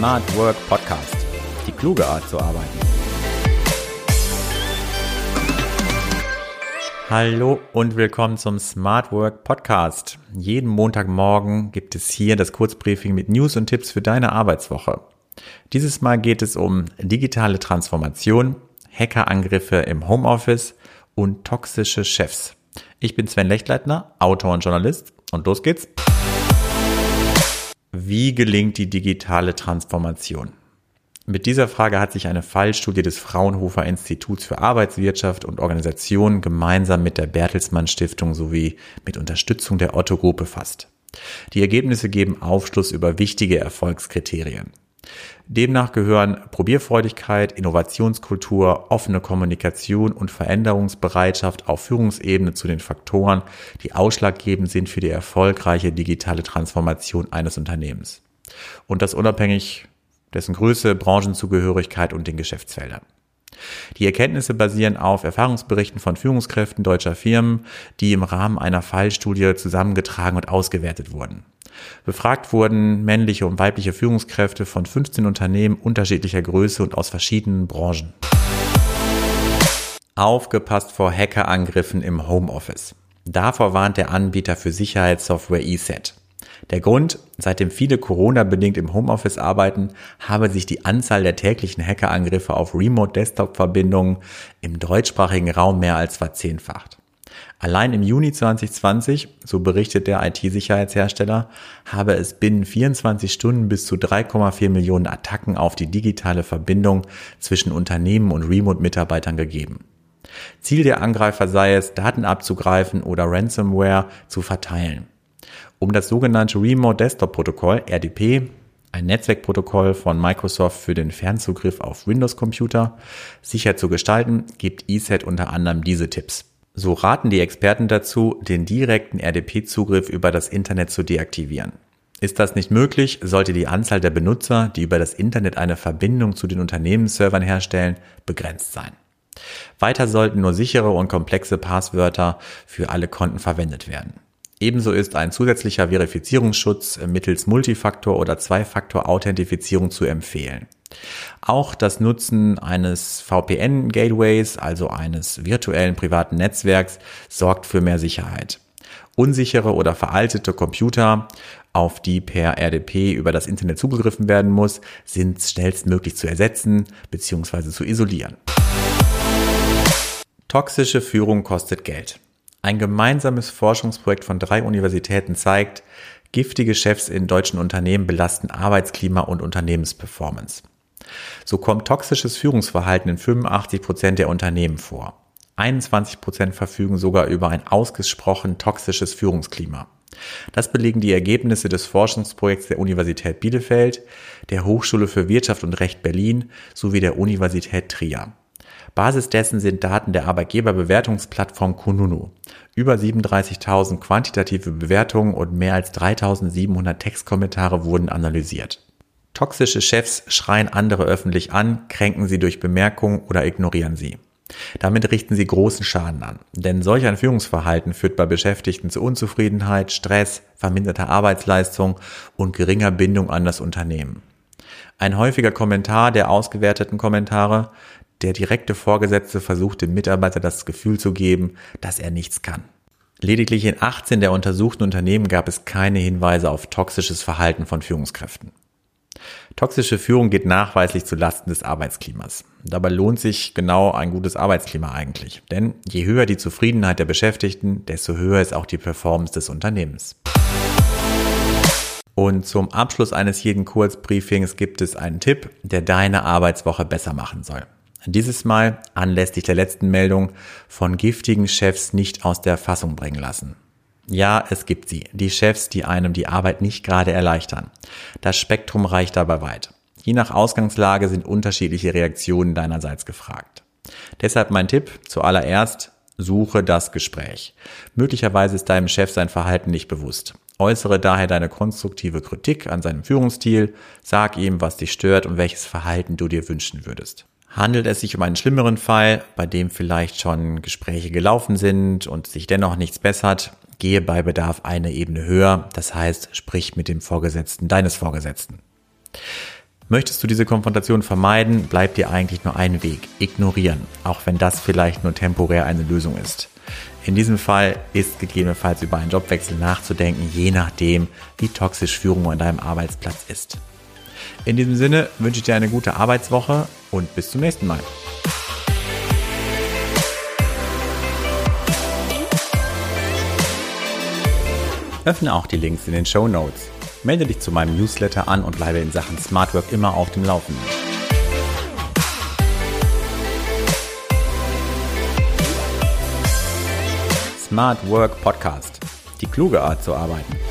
Smart Work Podcast. Die kluge Art zu arbeiten. Hallo und willkommen zum Smart Work Podcast. Jeden Montagmorgen gibt es hier das Kurzbriefing mit News und Tipps für deine Arbeitswoche. Dieses Mal geht es um digitale Transformation, Hackerangriffe im Homeoffice und toxische Chefs. Ich bin Sven Lechtleitner, Autor und Journalist und los geht's. Wie gelingt die digitale Transformation? Mit dieser Frage hat sich eine Fallstudie des Fraunhofer Instituts für Arbeitswirtschaft und Organisation gemeinsam mit der Bertelsmann Stiftung sowie mit Unterstützung der Otto Group befasst. Die Ergebnisse geben Aufschluss über wichtige Erfolgskriterien. Demnach gehören Probierfreudigkeit, Innovationskultur, offene Kommunikation und Veränderungsbereitschaft auf Führungsebene zu den Faktoren, die ausschlaggebend sind für die erfolgreiche digitale Transformation eines Unternehmens. Und das unabhängig dessen Größe, Branchenzugehörigkeit und den Geschäftsfeldern. Die Erkenntnisse basieren auf Erfahrungsberichten von Führungskräften deutscher Firmen, die im Rahmen einer Fallstudie zusammengetragen und ausgewertet wurden. Befragt wurden männliche und weibliche Führungskräfte von 15 Unternehmen unterschiedlicher Größe und aus verschiedenen Branchen. Aufgepasst vor Hackerangriffen im Homeoffice. Davor warnt der Anbieter für Sicherheitssoftware ESET. Der Grund, seitdem viele Corona-bedingt im Homeoffice arbeiten, habe sich die Anzahl der täglichen Hackerangriffe auf Remote-Desktop-Verbindungen im deutschsprachigen Raum mehr als verzehnfacht. Allein im Juni 2020, so berichtet der IT-Sicherheitshersteller, habe es binnen 24 Stunden bis zu 3,4 Millionen Attacken auf die digitale Verbindung zwischen Unternehmen und Remote-Mitarbeitern gegeben. Ziel der Angreifer sei es, Daten abzugreifen oder Ransomware zu verteilen. Um das sogenannte Remote Desktop Protokoll, RDP, ein Netzwerkprotokoll von Microsoft für den Fernzugriff auf Windows-Computer, sicher zu gestalten, gibt ESET unter anderem diese Tipps. So raten die Experten dazu, den direkten RDP-Zugriff über das Internet zu deaktivieren. Ist das nicht möglich, sollte die Anzahl der Benutzer, die über das Internet eine Verbindung zu den Unternehmensservern herstellen, begrenzt sein. Weiter sollten nur sichere und komplexe Passwörter für alle Konten verwendet werden. Ebenso ist ein zusätzlicher Verifizierungsschutz mittels Multifaktor- oder Zwei-Faktor-Authentifizierung zu empfehlen. Auch das Nutzen eines VPN-Gateways, also eines virtuellen privaten Netzwerks, sorgt für mehr Sicherheit. Unsichere oder veraltete Computer, auf die per RDP über das Internet zugegriffen werden muss, sind schnellstmöglich zu ersetzen bzw. zu isolieren. Toxische Führung kostet Geld. Ein gemeinsames Forschungsprojekt von drei Universitäten zeigt, giftige Chefs in deutschen Unternehmen belasten Arbeitsklima und Unternehmensperformance. So kommt toxisches Führungsverhalten in 85 Prozent der Unternehmen vor. 21 Prozent verfügen sogar über ein ausgesprochen toxisches Führungsklima. Das belegen die Ergebnisse des Forschungsprojekts der Universität Bielefeld, der Hochschule für Wirtschaft und Recht Berlin sowie der Universität Trier. Basis dessen sind Daten der Arbeitgeberbewertungsplattform Kununu. Über 37.000 quantitative Bewertungen und mehr als 3.700 Textkommentare wurden analysiert. Toxische Chefs schreien andere öffentlich an, kränken sie durch Bemerkungen oder ignorieren sie. Damit richten sie großen Schaden an. Denn solch ein Führungsverhalten führt bei Beschäftigten zu Unzufriedenheit, Stress, verminderter Arbeitsleistung und geringer Bindung an das Unternehmen. Ein häufiger Kommentar der ausgewerteten Kommentare, der direkte Vorgesetzte versucht dem Mitarbeiter das Gefühl zu geben, dass er nichts kann. Lediglich in 18 der untersuchten Unternehmen gab es keine Hinweise auf toxisches Verhalten von Führungskräften. Toxische Führung geht nachweislich zu Lasten des Arbeitsklimas. Dabei lohnt sich genau ein gutes Arbeitsklima eigentlich. Denn je höher die Zufriedenheit der Beschäftigten, desto höher ist auch die Performance des Unternehmens. Und zum Abschluss eines jeden Kurzbriefings gibt es einen Tipp, der deine Arbeitswoche besser machen soll. Dieses Mal anlässlich der letzten Meldung von giftigen Chefs nicht aus der Fassung bringen lassen. Ja, es gibt sie. Die Chefs, die einem die Arbeit nicht gerade erleichtern. Das Spektrum reicht dabei weit. Je nach Ausgangslage sind unterschiedliche Reaktionen deinerseits gefragt. Deshalb mein Tipp, zuallererst, suche das Gespräch. Möglicherweise ist deinem Chef sein Verhalten nicht bewusst. Äußere daher deine konstruktive Kritik an seinem Führungsstil, sag ihm, was dich stört und welches Verhalten du dir wünschen würdest. Handelt es sich um einen schlimmeren Fall, bei dem vielleicht schon Gespräche gelaufen sind und sich dennoch nichts bessert, gehe bei Bedarf eine Ebene höher, das heißt, sprich mit dem Vorgesetzten deines Vorgesetzten. Möchtest du diese Konfrontation vermeiden, bleibt dir eigentlich nur ein Weg, ignorieren, auch wenn das vielleicht nur temporär eine Lösung ist. In diesem Fall ist gegebenenfalls über einen Jobwechsel nachzudenken, je nachdem, wie toxisch Führung an deinem Arbeitsplatz ist. In diesem Sinne wünsche ich dir eine gute Arbeitswoche und bis zum nächsten Mal. Öffne auch die Links in den Show Notes. Melde dich zu meinem Newsletter an und bleibe in Sachen Smart Work immer auf dem Laufenden. Smart Work Podcast. Die kluge Art zu arbeiten.